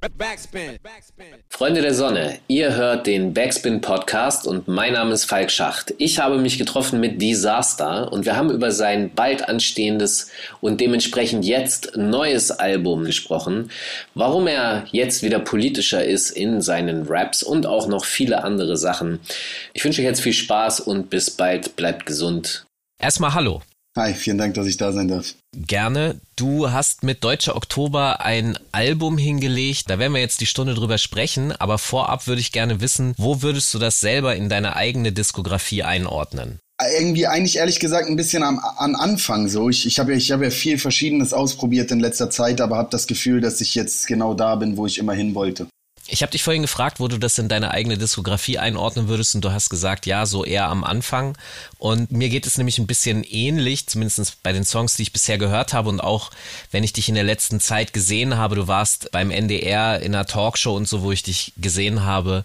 Backspin. Freunde der Sonne, ihr hört den Backspin Podcast und mein Name ist Falk Schacht. Ich habe mich getroffen mit Disaster und wir haben über sein bald anstehendes und dementsprechend jetzt neues Album gesprochen, warum er jetzt wieder politischer ist in seinen Raps und auch noch viele andere Sachen. Ich wünsche euch jetzt viel Spaß und bis bald, bleibt gesund. Erstmal Hallo. Hi, vielen Dank, dass ich da sein darf. Gerne. Du hast mit Deutscher Oktober ein Album hingelegt. Da werden wir jetzt die Stunde drüber sprechen. Aber vorab würde ich gerne wissen, wo würdest du das selber in deine eigene Diskografie einordnen? irgendwie eigentlich ehrlich gesagt ein bisschen am, an Anfang so. Ich, ich habe ja, ich hab ja viel Verschiedenes ausprobiert in letzter Zeit, aber habe das Gefühl, dass ich jetzt genau da bin, wo ich immer hin wollte. Ich habe dich vorhin gefragt, wo du das in deine eigene Diskografie einordnen würdest und du hast gesagt, ja, so eher am Anfang. Und mir geht es nämlich ein bisschen ähnlich, zumindest bei den Songs, die ich bisher gehört habe und auch wenn ich dich in der letzten Zeit gesehen habe, du warst beim NDR in einer Talkshow und so, wo ich dich gesehen habe.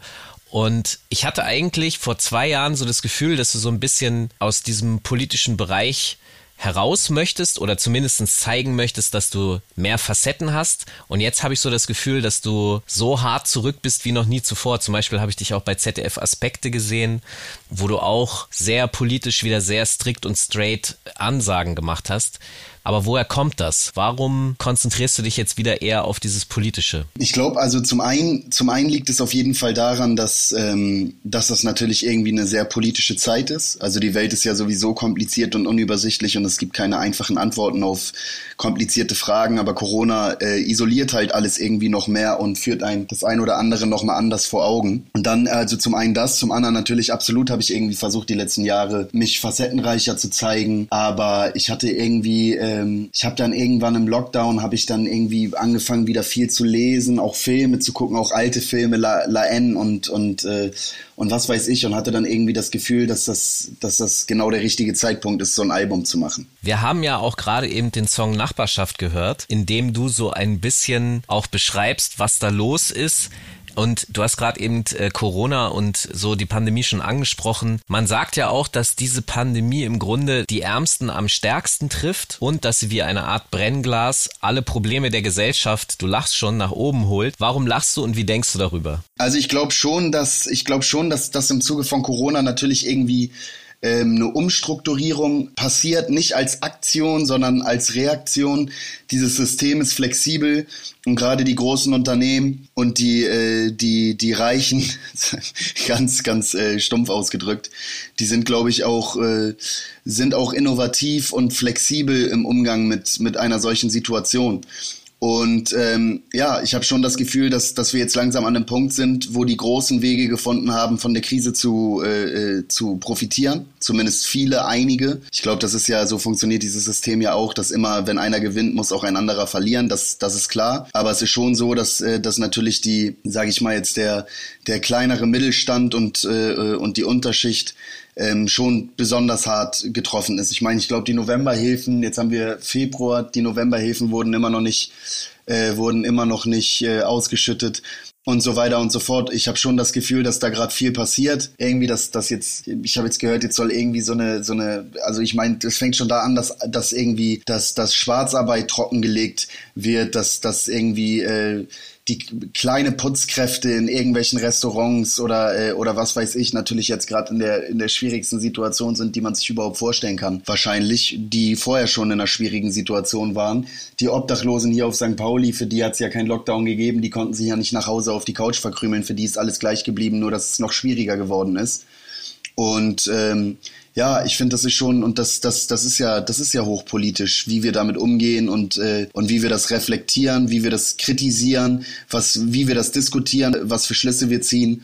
Und ich hatte eigentlich vor zwei Jahren so das Gefühl, dass du so ein bisschen aus diesem politischen Bereich heraus möchtest oder zumindest zeigen möchtest, dass du mehr Facetten hast. Und jetzt habe ich so das Gefühl, dass du so hart zurück bist wie noch nie zuvor. Zum Beispiel habe ich dich auch bei ZDF Aspekte gesehen, wo du auch sehr politisch wieder sehr strikt und straight Ansagen gemacht hast. Aber woher kommt das? Warum konzentrierst du dich jetzt wieder eher auf dieses Politische? Ich glaube, also zum einen, zum einen liegt es auf jeden Fall daran, dass, ähm, dass das natürlich irgendwie eine sehr politische Zeit ist. Also die Welt ist ja sowieso kompliziert und unübersichtlich und es gibt keine einfachen Antworten auf komplizierte Fragen. Aber Corona äh, isoliert halt alles irgendwie noch mehr und führt ein das ein oder andere noch mal anders vor Augen. Und dann also zum einen das, zum anderen natürlich absolut habe ich irgendwie versucht die letzten Jahre mich facettenreicher zu zeigen. Aber ich hatte irgendwie äh, ähm, ich habe dann irgendwann im Lockdown habe ich dann irgendwie angefangen wieder viel zu lesen, auch Filme zu gucken, auch alte Filme, La, La N und und äh, und was weiß ich und hatte dann irgendwie das Gefühl, dass das dass das genau der richtige Zeitpunkt ist, so ein Album zu machen. Wir haben ja auch gerade eben den Song Nachbarschaft gehört, in dem du so ein bisschen auch beschreibst, was da los ist und du hast gerade eben äh, Corona und so die Pandemie schon angesprochen. Man sagt ja auch, dass diese Pandemie im Grunde die Ärmsten am stärksten trifft und dass sie wie eine Art Brennglas alle Probleme der Gesellschaft, du lachst schon, nach oben holt. Warum lachst du und wie denkst du darüber? Also ich glaube schon, dass ich glaube schon, dass das im Zuge von Corona natürlich irgendwie ähm, eine Umstrukturierung passiert, nicht als Aktion, sondern als Reaktion. Dieses System ist flexibel und gerade die großen Unternehmen und die, äh, die, die Reichen, ganz, ganz äh, stumpf ausgedrückt, die sind, glaube ich, auch, äh, sind auch innovativ und flexibel im Umgang mit, mit einer solchen Situation. Und ähm, ja, ich habe schon das Gefühl, dass, dass wir jetzt langsam an einem Punkt sind, wo die großen Wege gefunden haben, von der Krise zu, äh, äh zu profitieren. Zumindest viele, einige. Ich glaube, das ist ja, so funktioniert dieses System ja auch, dass immer, wenn einer gewinnt, muss auch ein anderer verlieren. Das, das ist klar. Aber es ist schon so, dass, äh, dass natürlich die, sage ich mal jetzt, der, der kleinere Mittelstand und, äh, äh und die Unterschicht ähm, schon besonders hart getroffen ist. Ich meine, ich glaube, die Novemberhilfen, jetzt haben wir Februar, die Novemberhilfen wurden immer noch nicht, äh, wurden immer noch nicht äh, ausgeschüttet und so weiter und so fort. Ich habe schon das Gefühl, dass da gerade viel passiert. Irgendwie, dass das jetzt, ich habe jetzt gehört, jetzt soll irgendwie so eine, so eine, also ich meine, das fängt schon da an, dass, dass irgendwie, dass, dass Schwarzarbeit trockengelegt wird, dass, dass irgendwie äh, die kleine Putzkräfte in irgendwelchen Restaurants oder äh, oder was weiß ich natürlich jetzt gerade in der in der schwierigsten Situation sind, die man sich überhaupt vorstellen kann. Wahrscheinlich, die vorher schon in einer schwierigen Situation waren. Die Obdachlosen hier auf St. Pauli, für die hat es ja keinen Lockdown gegeben, die konnten sich ja nicht nach Hause auf die Couch verkrümeln, für die ist alles gleich geblieben, nur dass es noch schwieriger geworden ist. Und ähm, ja, ich finde, das ist schon, und das, das, das ist ja, das ist ja hochpolitisch, wie wir damit umgehen und, äh, und wie wir das reflektieren, wie wir das kritisieren, was, wie wir das diskutieren, was für Schlüsse wir ziehen.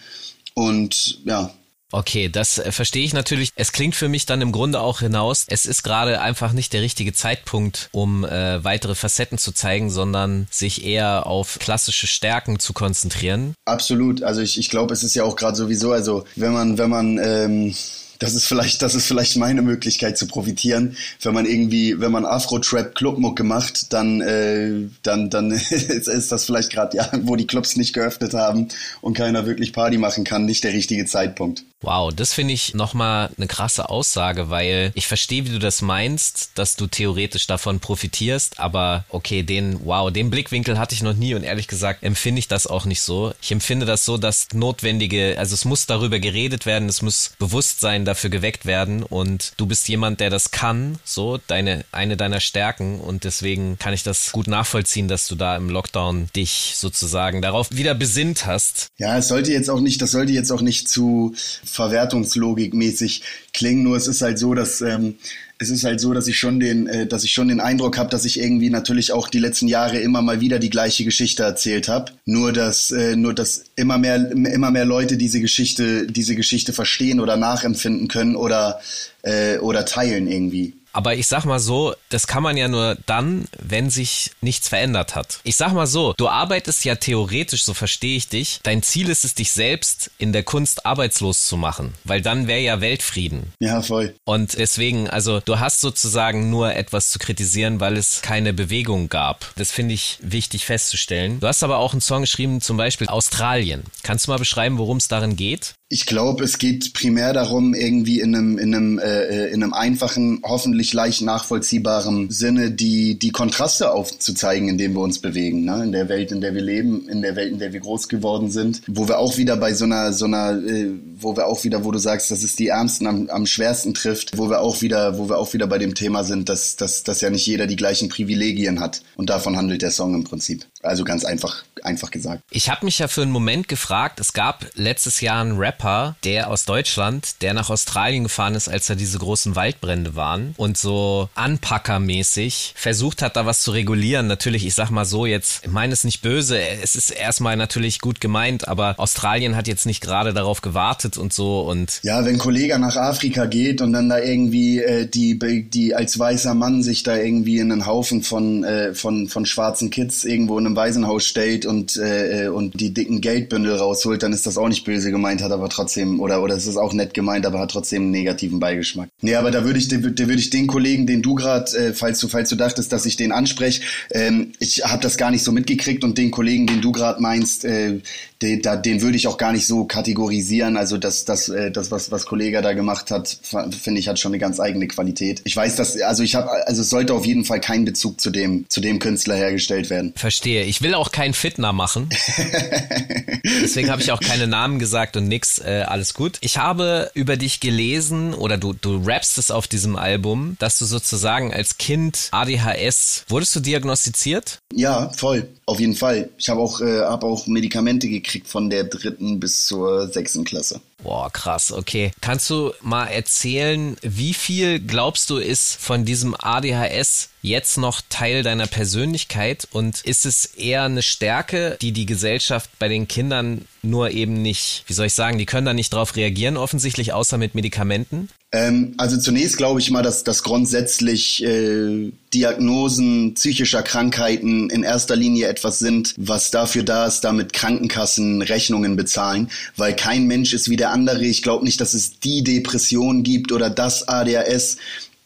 Und ja, Okay, das äh, verstehe ich natürlich. Es klingt für mich dann im Grunde auch hinaus, es ist gerade einfach nicht der richtige Zeitpunkt, um äh, weitere Facetten zu zeigen, sondern sich eher auf klassische Stärken zu konzentrieren. Absolut. Also ich, ich glaube, es ist ja auch gerade sowieso, also wenn man, wenn man ähm, das ist vielleicht, das ist vielleicht meine Möglichkeit zu profitieren. Wenn man irgendwie, wenn man Afro-Trap Clubmucke macht, dann, äh, dann, dann ist das vielleicht gerade ja, wo die Clubs nicht geöffnet haben und keiner wirklich Party machen kann, nicht der richtige Zeitpunkt. Wow, das finde ich nochmal eine krasse Aussage, weil ich verstehe, wie du das meinst, dass du theoretisch davon profitierst, aber okay, den, wow, den Blickwinkel hatte ich noch nie und ehrlich gesagt empfinde ich das auch nicht so. Ich empfinde das so, dass notwendige, also es muss darüber geredet werden, es muss Bewusstsein dafür geweckt werden und du bist jemand, der das kann, so, deine, eine deiner Stärken und deswegen kann ich das gut nachvollziehen, dass du da im Lockdown dich sozusagen darauf wieder besinnt hast. Ja, es sollte jetzt auch nicht, das sollte jetzt auch nicht zu Verwertungslogik mäßig klingen, nur es ist halt so, dass ähm, es ist halt so, dass ich schon den, äh, dass ich schon den Eindruck habe, dass ich irgendwie natürlich auch die letzten Jahre immer mal wieder die gleiche Geschichte erzählt habe. Nur dass, äh, nur dass immer mehr, immer mehr Leute diese Geschichte, diese Geschichte verstehen oder nachempfinden können oder äh, oder teilen irgendwie. Aber ich sag mal so, das kann man ja nur dann, wenn sich nichts verändert hat. Ich sag mal so, du arbeitest ja theoretisch, so verstehe ich dich. Dein Ziel ist es, dich selbst in der Kunst arbeitslos zu machen, weil dann wäre ja Weltfrieden. Ja, voll. Und deswegen, also du hast sozusagen nur etwas zu kritisieren, weil es keine Bewegung gab. Das finde ich wichtig festzustellen. Du hast aber auch einen Song geschrieben, zum Beispiel Australien. Kannst du mal beschreiben, worum es darin geht? Ich glaube, es geht primär darum, irgendwie in einem, in einem, äh, in einem einfachen, hoffentlich leicht nachvollziehbaren Sinne die, die Kontraste aufzuzeigen, in dem wir uns bewegen, ne? in der Welt, in der wir leben, in der Welt, in der wir groß geworden sind, wo wir auch wieder bei so einer, so einer, äh, wo wir auch wieder, wo du sagst, dass es die Ärmsten am, am schwersten trifft, wo wir auch wieder, wo wir auch wieder bei dem Thema sind, dass, dass, dass ja nicht jeder die gleichen Privilegien hat. Und davon handelt der Song im Prinzip. Also ganz einfach, einfach gesagt. Ich habe mich ja für einen Moment gefragt, es gab letztes Jahr einen Rap Rapper, der aus Deutschland, der nach Australien gefahren ist, als da diese großen Waldbrände waren und so Anpackermäßig versucht hat, da was zu regulieren. Natürlich, ich sag mal so jetzt, ich meine es nicht böse, es ist erstmal natürlich gut gemeint, aber Australien hat jetzt nicht gerade darauf gewartet und so und. Ja, wenn ein Kollege nach Afrika geht und dann da irgendwie äh, die, die als weißer Mann sich da irgendwie in einen Haufen von, äh, von, von schwarzen Kids irgendwo in einem Waisenhaus stellt und, äh, äh und die dicken Geldbündel rausholt, dann ist das auch nicht böse gemeint, hat aber trotzdem, oder, oder es ist auch nett gemeint, aber hat trotzdem einen negativen Beigeschmack. Nee, aber da würde ich, da würde ich den Kollegen, den du gerade, äh, falls du, falls du dachtest, dass ich den anspreche, ähm, ich habe das gar nicht so mitgekriegt und den Kollegen, den du gerade meinst, äh, den, da, den würde ich auch gar nicht so kategorisieren. Also das, das, äh, das was, was Kollege da gemacht hat, finde ich, hat schon eine ganz eigene Qualität. Ich weiß, dass, also ich habe, also es sollte auf jeden Fall kein Bezug zu dem, zu dem Künstler hergestellt werden. Verstehe. Ich will auch keinen Fitner machen. Deswegen habe ich auch keine Namen gesagt und nix. Äh, alles gut. Ich habe über dich gelesen oder du, du rappst es auf diesem Album, dass du sozusagen als Kind ADHS, wurdest du diagnostiziert? Ja, voll. Auf jeden Fall. Ich habe auch, äh, hab auch Medikamente gekriegt von der dritten bis zur sechsten Klasse. Boah, krass, okay. Kannst du mal erzählen, wie viel glaubst du ist von diesem ADHS jetzt noch Teil deiner Persönlichkeit und ist es eher eine Stärke, die die Gesellschaft bei den Kindern nur eben nicht, wie soll ich sagen, die können da nicht drauf reagieren offensichtlich, außer mit Medikamenten? Ähm, also zunächst glaube ich mal, dass, dass grundsätzlich äh, Diagnosen psychischer Krankheiten in erster Linie etwas sind, was dafür da ist, damit Krankenkassen Rechnungen bezahlen, weil kein Mensch ist wie der andere. Ich glaube nicht, dass es die Depression gibt oder das ADHS.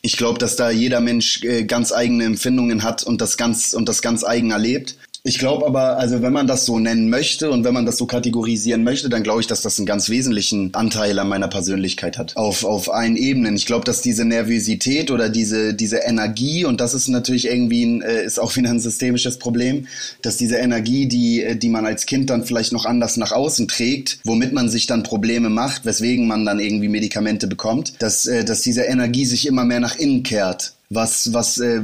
Ich glaube, dass da jeder Mensch äh, ganz eigene Empfindungen hat und das ganz und das ganz eigen erlebt. Ich glaube aber, also wenn man das so nennen möchte und wenn man das so kategorisieren möchte, dann glaube ich, dass das einen ganz wesentlichen Anteil an meiner Persönlichkeit hat. Auf, auf allen Ebenen. Ich glaube, dass diese Nervosität oder diese, diese Energie, und das ist natürlich irgendwie ein, äh, ist auch wieder ein systemisches Problem, dass diese Energie, die, äh, die man als Kind dann vielleicht noch anders nach außen trägt, womit man sich dann Probleme macht, weswegen man dann irgendwie Medikamente bekommt, dass, äh, dass diese Energie sich immer mehr nach innen kehrt was, was, äh,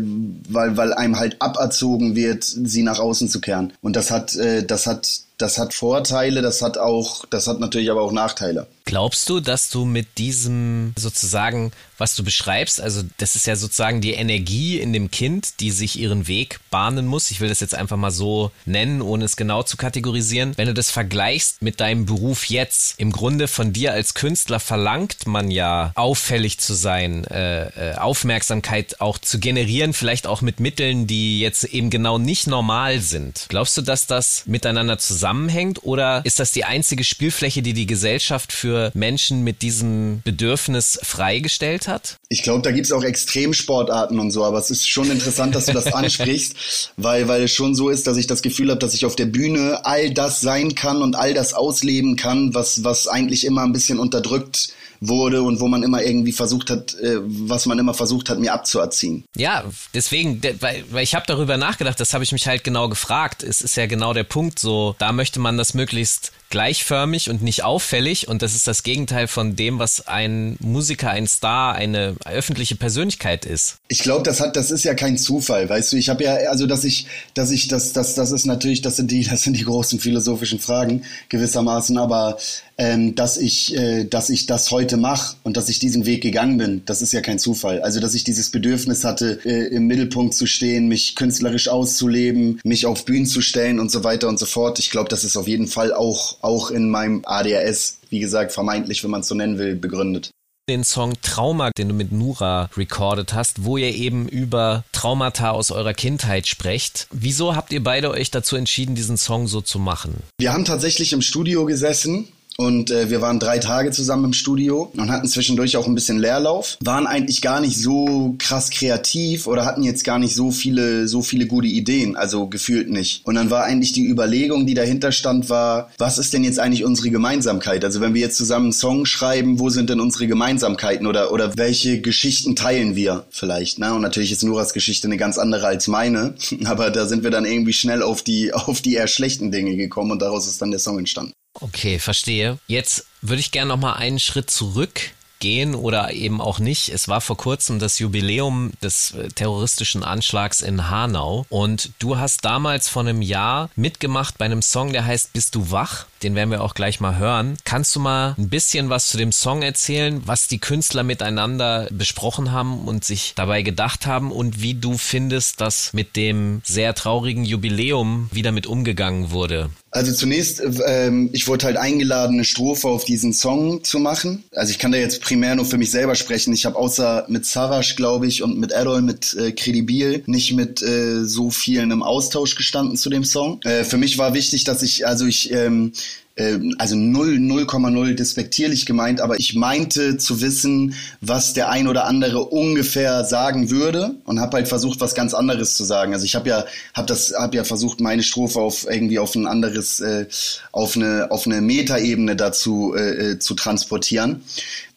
weil, weil einem halt aberzogen wird, sie nach außen zu kehren. Und das hat, äh, das hat, das hat Vorteile, das hat auch, das hat natürlich aber auch Nachteile. Glaubst du, dass du mit diesem sozusagen, was du beschreibst, also das ist ja sozusagen die Energie in dem Kind, die sich ihren Weg bahnen muss. Ich will das jetzt einfach mal so nennen, ohne es genau zu kategorisieren. Wenn du das vergleichst mit deinem Beruf jetzt, im Grunde von dir als Künstler verlangt man ja auffällig zu sein, äh, äh, Aufmerksamkeit auch zu generieren, vielleicht auch mit Mitteln, die jetzt eben genau nicht normal sind. Glaubst du, dass das miteinander zusammen zusammenhängt oder ist das die einzige Spielfläche, die die Gesellschaft für Menschen mit diesem Bedürfnis freigestellt hat? Ich glaube, da gibt's auch Extremsportarten und so, aber es ist schon interessant, dass du das ansprichst, weil, weil es schon so ist, dass ich das Gefühl habe, dass ich auf der Bühne all das sein kann und all das ausleben kann, was, was eigentlich immer ein bisschen unterdrückt wurde und wo man immer irgendwie versucht hat, äh, was man immer versucht hat, mir abzuerziehen. Ja, deswegen, weil, weil ich habe darüber nachgedacht, das habe ich mich halt genau gefragt. Es ist ja genau der Punkt so, da möchte man das möglichst gleichförmig und nicht auffällig und das ist das Gegenteil von dem, was ein Musiker, ein Star, eine öffentliche Persönlichkeit ist. Ich glaube, das hat, das ist ja kein Zufall, weißt du. Ich habe ja, also dass ich, dass ich, das, das, das ist natürlich, das sind die, das sind die großen philosophischen Fragen gewissermaßen, aber ähm, dass ich, äh, dass ich das heute mache und dass ich diesen Weg gegangen bin, das ist ja kein Zufall. Also dass ich dieses Bedürfnis hatte, äh, im Mittelpunkt zu stehen, mich künstlerisch auszuleben, mich auf Bühnen zu stellen und so weiter und so fort. Ich glaube, das ist auf jeden Fall auch auch in meinem ADHS, wie gesagt, vermeintlich, wenn man es so nennen will, begründet den Song Trauma, den du mit Nura recorded hast, wo ihr eben über Traumata aus eurer Kindheit sprecht. Wieso habt ihr beide euch dazu entschieden, diesen Song so zu machen? Wir haben tatsächlich im Studio gesessen und äh, wir waren drei Tage zusammen im Studio und hatten zwischendurch auch ein bisschen Leerlauf. Waren eigentlich gar nicht so krass kreativ oder hatten jetzt gar nicht so viele, so viele gute Ideen, also gefühlt nicht. Und dann war eigentlich die Überlegung, die dahinter stand, war, was ist denn jetzt eigentlich unsere Gemeinsamkeit? Also wenn wir jetzt zusammen einen Song schreiben, wo sind denn unsere Gemeinsamkeiten oder, oder welche Geschichten teilen wir vielleicht? Ne? Und natürlich ist Nuras Geschichte eine ganz andere als meine, aber da sind wir dann irgendwie schnell auf die, auf die eher schlechten Dinge gekommen und daraus ist dann der Song entstanden. Okay, verstehe. Jetzt würde ich gerne noch mal einen Schritt zurück gehen oder eben auch nicht. Es war vor kurzem das Jubiläum des äh, terroristischen Anschlags in Hanau und du hast damals vor einem Jahr mitgemacht bei einem Song, der heißt Bist du wach? Den werden wir auch gleich mal hören. Kannst du mal ein bisschen was zu dem Song erzählen, was die Künstler miteinander besprochen haben und sich dabei gedacht haben und wie du findest, dass mit dem sehr traurigen Jubiläum wieder mit umgegangen wurde? Also zunächst, ähm, ich wurde halt eingeladen, eine Strophe auf diesen Song zu machen. Also ich kann da jetzt primär nur für mich selber sprechen. Ich habe außer mit Savage, glaube ich, und mit Errol, mit äh, Credibil nicht mit äh, so vielen im Austausch gestanden zu dem Song. Äh, für mich war wichtig, dass ich, also ich ähm, ähm, also 0, 0,0 despektierlich gemeint, aber ich meinte zu wissen, was der ein oder andere ungefähr sagen würde und habe halt versucht, was ganz anderes zu sagen. Also ich habe ja, habe das, habe ja versucht, meine Strophe auf irgendwie auf ein anderes, äh, auf eine, auf eine Metaebene dazu äh, äh zu transportieren.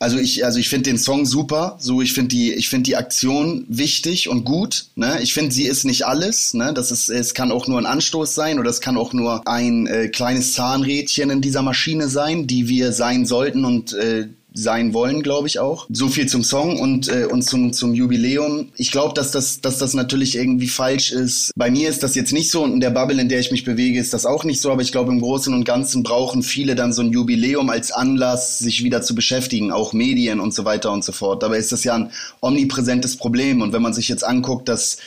Also ich, also ich finde den Song super. So, ich finde die, ich finde die Aktion wichtig und gut. Ne? Ich finde, sie ist nicht alles. Ne? Das ist, es kann auch nur ein Anstoß sein oder es kann auch nur ein äh, kleines Zahnrädchen in dieser Maschine sein, die wir sein sollten und äh, sein wollen, glaube ich auch. So viel zum Song und, äh, und zum, zum Jubiläum. Ich glaube, dass das, dass das natürlich irgendwie falsch ist. Bei mir ist das jetzt nicht so und in der Bubble, in der ich mich bewege, ist das auch nicht so, aber ich glaube, im Großen und Ganzen brauchen viele dann so ein Jubiläum als Anlass, sich wieder zu beschäftigen, auch Medien und so weiter und so fort. Dabei ist das ja ein omnipräsentes Problem und wenn man sich jetzt anguckt, dass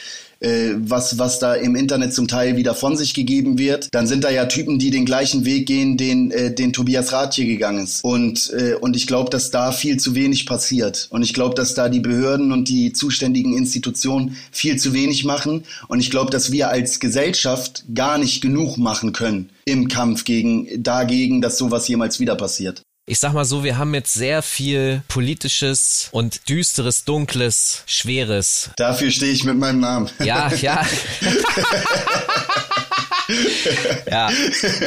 äh, was, was da im Internet zum Teil wieder von sich gegeben wird, dann sind da ja Typen, die den gleichen Weg gehen, den, äh, den Tobias Rathje gegangen ist. Und, äh, und ich glaube, dass da viel zu wenig passiert. Und ich glaube, dass da die Behörden und die zuständigen Institutionen viel zu wenig machen. Und ich glaube, dass wir als Gesellschaft gar nicht genug machen können im Kampf gegen, dagegen, dass sowas jemals wieder passiert ich sag mal so, wir haben jetzt sehr viel politisches und düsteres, dunkles, schweres. Dafür stehe ich mit meinem Namen. Ja, ja. ja,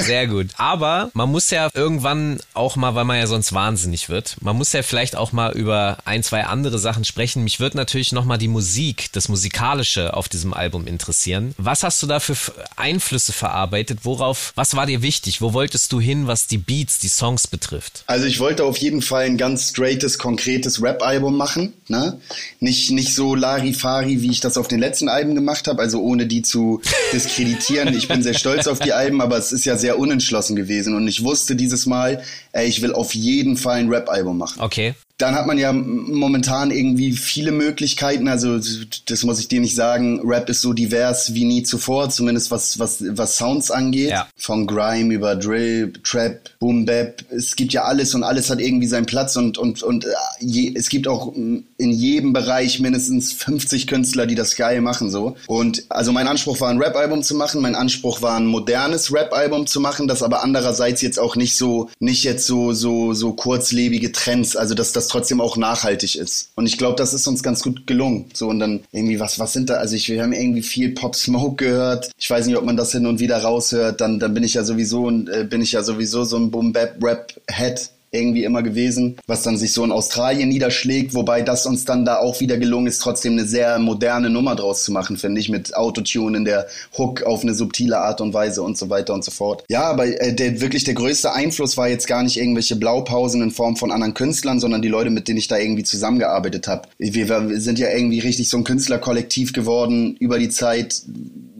sehr gut. Aber man muss ja irgendwann auch mal, weil man ja sonst wahnsinnig wird, man muss ja vielleicht auch mal über ein, zwei andere Sachen sprechen. Mich wird natürlich nochmal die Musik, das Musikalische auf diesem Album interessieren. Was hast du da für Einflüsse verarbeitet? Worauf, was war dir wichtig? Wo wolltest du hin, was die Beats, die Songs betrifft? Also ich wollte auf jeden Fall ein ganz straightes, konkretes Rap-Album machen. Ne? Nicht, nicht so Larifari, wie ich das auf den letzten Alben gemacht habe, also ohne die zu diskreditieren. Ich bin sehr stolz auf die Alben, aber es ist ja sehr unentschlossen gewesen und ich wusste dieses Mal, ey, ich will auf jeden Fall ein Rap-Album machen. Okay. Dann hat man ja momentan irgendwie viele Möglichkeiten. Also das muss ich dir nicht sagen. Rap ist so divers wie nie zuvor, zumindest was was was Sounds angeht. Ja. Von Grime über Drill, Trap, Boom Bap. Es gibt ja alles und alles hat irgendwie seinen Platz und und und äh, je, es gibt auch in jedem Bereich mindestens 50 Künstler, die das geil machen so. Und also mein Anspruch war ein Rap-Album zu machen. Mein Anspruch war ein modernes Rap-Album zu machen, das aber andererseits jetzt auch nicht so nicht jetzt so so so kurzlebige Trends. Also dass das trotzdem auch nachhaltig ist. Und ich glaube, das ist uns ganz gut gelungen. So und dann irgendwie, was, was sind da? Also ich, wir haben irgendwie viel Pop Smoke gehört. Ich weiß nicht, ob man das hin und wieder raushört. Dann, dann bin ich ja sowieso, äh, bin ich ja sowieso so ein Boom Bap Rap Head irgendwie immer gewesen, was dann sich so in Australien niederschlägt, wobei das uns dann da auch wieder gelungen ist, trotzdem eine sehr moderne Nummer draus zu machen, finde ich, mit Autotune in der Hook auf eine subtile Art und Weise und so weiter und so fort. Ja, aber äh, der, wirklich der größte Einfluss war jetzt gar nicht irgendwelche Blaupausen in Form von anderen Künstlern, sondern die Leute, mit denen ich da irgendwie zusammengearbeitet habe. Wir, wir sind ja irgendwie richtig so ein Künstlerkollektiv geworden über die Zeit.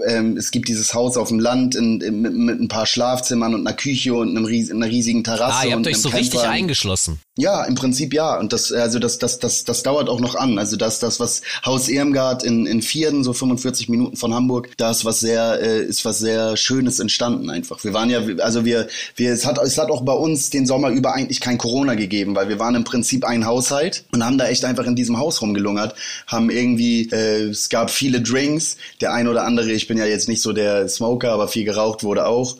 Ähm, es gibt dieses Haus auf dem Land in, in, mit, mit, ein paar Schlafzimmern und einer Küche und einem einer riesigen Terrasse. Ah, ihr habt und euch so richtig richtig eingeschlossen. Ja, im Prinzip ja. Und das, also das, das, das, das dauert auch noch an. Also das, das, was Haus Ehrengard in, in Vierden, so 45 Minuten von Hamburg, da ist was sehr, äh, ist was sehr Schönes entstanden einfach. Wir waren ja, also wir, wir, es hat, es hat auch bei uns den Sommer über eigentlich kein Corona gegeben, weil wir waren im Prinzip ein Haushalt und haben da echt einfach in diesem Haus rumgelungert, haben irgendwie, äh, es gab viele Drinks, der ein oder andere, ich bin ja jetzt nicht so der Smoker, aber viel geraucht wurde auch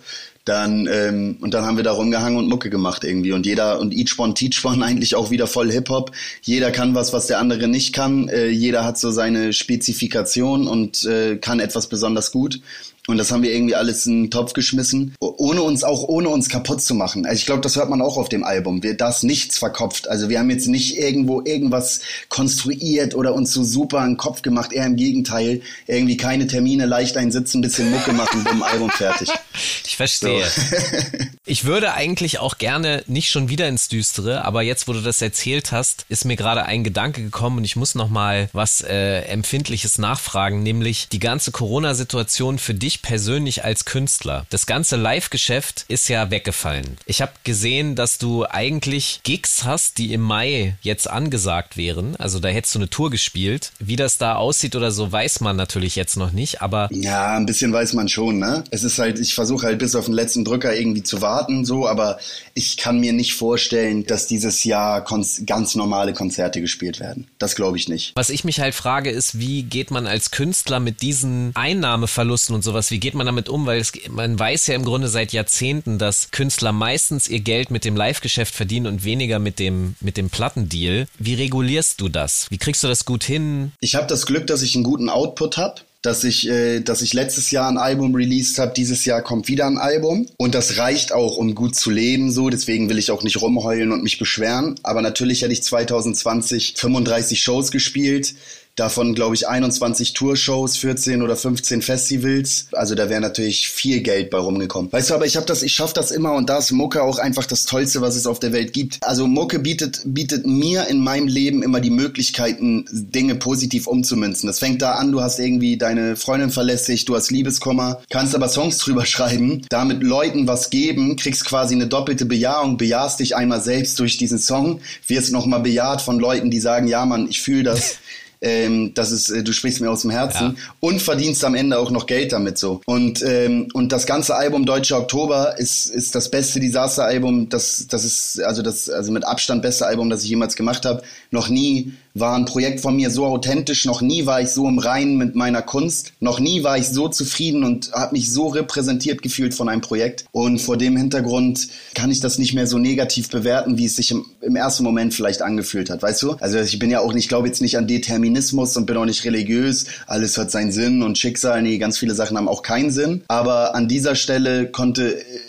dann ähm, und dann haben wir da rumgehangen und Mucke gemacht irgendwie und jeder und Each One Teach One eigentlich auch wieder voll Hip Hop. Jeder kann was, was der andere nicht kann. Äh, jeder hat so seine Spezifikation und äh, kann etwas besonders gut und das haben wir irgendwie alles in den Topf geschmissen, ohne uns auch ohne uns kaputt zu machen. Also ich glaube, das hört man auch auf dem Album. Wir das nichts verkopft. Also wir haben jetzt nicht irgendwo irgendwas konstruiert oder uns so super in den Kopf gemacht. Eher im Gegenteil, irgendwie keine Termine, leicht einsitzen, bisschen Mucke machen, bumm, Album fertig. Ich verstehe. So. ich würde eigentlich auch gerne nicht schon wieder ins Düstere, aber jetzt, wo du das erzählt hast, ist mir gerade ein Gedanke gekommen und ich muss noch mal was äh, empfindliches nachfragen, nämlich die ganze Corona-Situation für dich persönlich als Künstler? Das ganze Live-Geschäft ist ja weggefallen. Ich habe gesehen, dass du eigentlich Gigs hast, die im Mai jetzt angesagt wären. Also da hättest du eine Tour gespielt. Wie das da aussieht oder so, weiß man natürlich jetzt noch nicht, aber. Ja, ein bisschen weiß man schon, ne? Es ist halt, ich versuche halt bis auf den letzten Drücker irgendwie zu warten, so, aber ich kann mir nicht vorstellen, dass dieses Jahr ganz normale Konzerte gespielt werden. Das glaube ich nicht. Was ich mich halt frage, ist, wie geht man als Künstler mit diesen Einnahmeverlusten und sowas wie geht man damit um? Weil es, man weiß ja im Grunde seit Jahrzehnten, dass Künstler meistens ihr Geld mit dem Live-Geschäft verdienen und weniger mit dem, mit dem Plattendeal. Wie regulierst du das? Wie kriegst du das gut hin? Ich habe das Glück, dass ich einen guten Output habe dass ich, äh, dass ich letztes Jahr ein Album released habe, dieses Jahr kommt wieder ein Album und das reicht auch, um gut zu leben. So, deswegen will ich auch nicht rumheulen und mich beschweren. Aber natürlich hätte ich 2020 35 Shows gespielt. Davon, glaube ich, 21 Tourshows, 14 oder 15 Festivals. Also da wäre natürlich viel Geld bei rumgekommen. Weißt du, aber ich habe das, ich schaffe das immer und da ist Mucke auch einfach das Tollste, was es auf der Welt gibt. Also Mucke bietet, bietet mir in meinem Leben immer die Möglichkeiten, Dinge positiv umzumünzen. Das fängt da an, du hast irgendwie deine Freundin verlässigt, du hast Liebeskummer, kannst aber Songs drüber schreiben, damit Leuten was geben, kriegst quasi eine doppelte Bejahung, bejahst dich einmal selbst durch diesen Song, wirst nochmal bejaht von Leuten, die sagen, ja Mann, ich fühle das. ähm, das ist, äh, du sprichst mir aus dem Herzen ja. und verdienst am Ende auch noch Geld damit so. Und, ähm, und das ganze Album Deutscher Oktober ist, ist das beste Disaster-Album, das, das ist also das, also mit Abstand beste Album, das ich jemals gemacht habe. Noch nie war ein Projekt von mir so authentisch, noch nie war ich so im Reinen mit meiner Kunst, noch nie war ich so zufrieden und habe mich so repräsentiert gefühlt von einem Projekt. Und vor dem Hintergrund kann ich das nicht mehr so negativ bewerten, wie es sich im, im ersten Moment vielleicht angefühlt hat, weißt du? Also ich bin ja auch nicht, ich glaube jetzt nicht an Determinismus und bin auch nicht religiös, alles hat seinen Sinn und Schicksal, nee, ganz viele Sachen haben auch keinen Sinn. Aber an dieser Stelle konnte,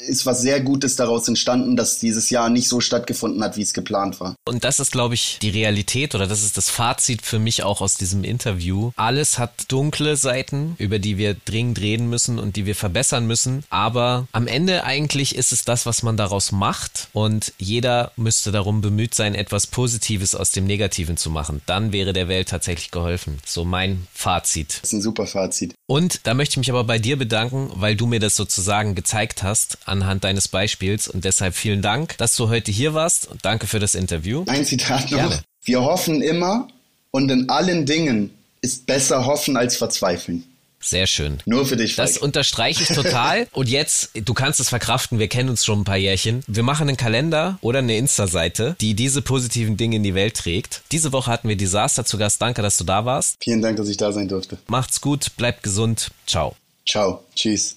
ist was sehr Gutes daraus entstanden, dass dieses Jahr nicht so stattgefunden hat, wie es geplant war. Und das ist, glaube ich, die Realität oder das ist das Fazit für mich auch aus diesem Interview. Alles hat dunkle Seiten, über die wir dringend reden müssen und die wir verbessern müssen. Aber am Ende eigentlich ist es das, was man daraus macht. Und jeder müsste darum bemüht sein, etwas Positives aus dem Negativen zu machen. Dann wäre der Welt tatsächlich geholfen. So mein Fazit. Das ist ein super Fazit. Und da möchte ich mich aber bei dir bedanken, weil du mir das sozusagen gezeigt hast anhand deines Beispiels. Und deshalb vielen Dank, dass du heute hier warst. Und danke für das Interview. Ein Zitat noch. Gerne. Wir hoffen immer und in allen Dingen ist besser hoffen als verzweifeln. Sehr schön. Nur für dich. Falk. Das unterstreiche ich total. Und jetzt, du kannst es verkraften, wir kennen uns schon ein paar Jährchen. Wir machen einen Kalender oder eine Insta-Seite, die diese positiven Dinge in die Welt trägt. Diese Woche hatten wir Disaster zu Gast. Danke, dass du da warst. Vielen Dank, dass ich da sein durfte. Macht's gut, bleibt gesund. Ciao. Ciao. Tschüss.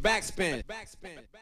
Backspin. Backspin.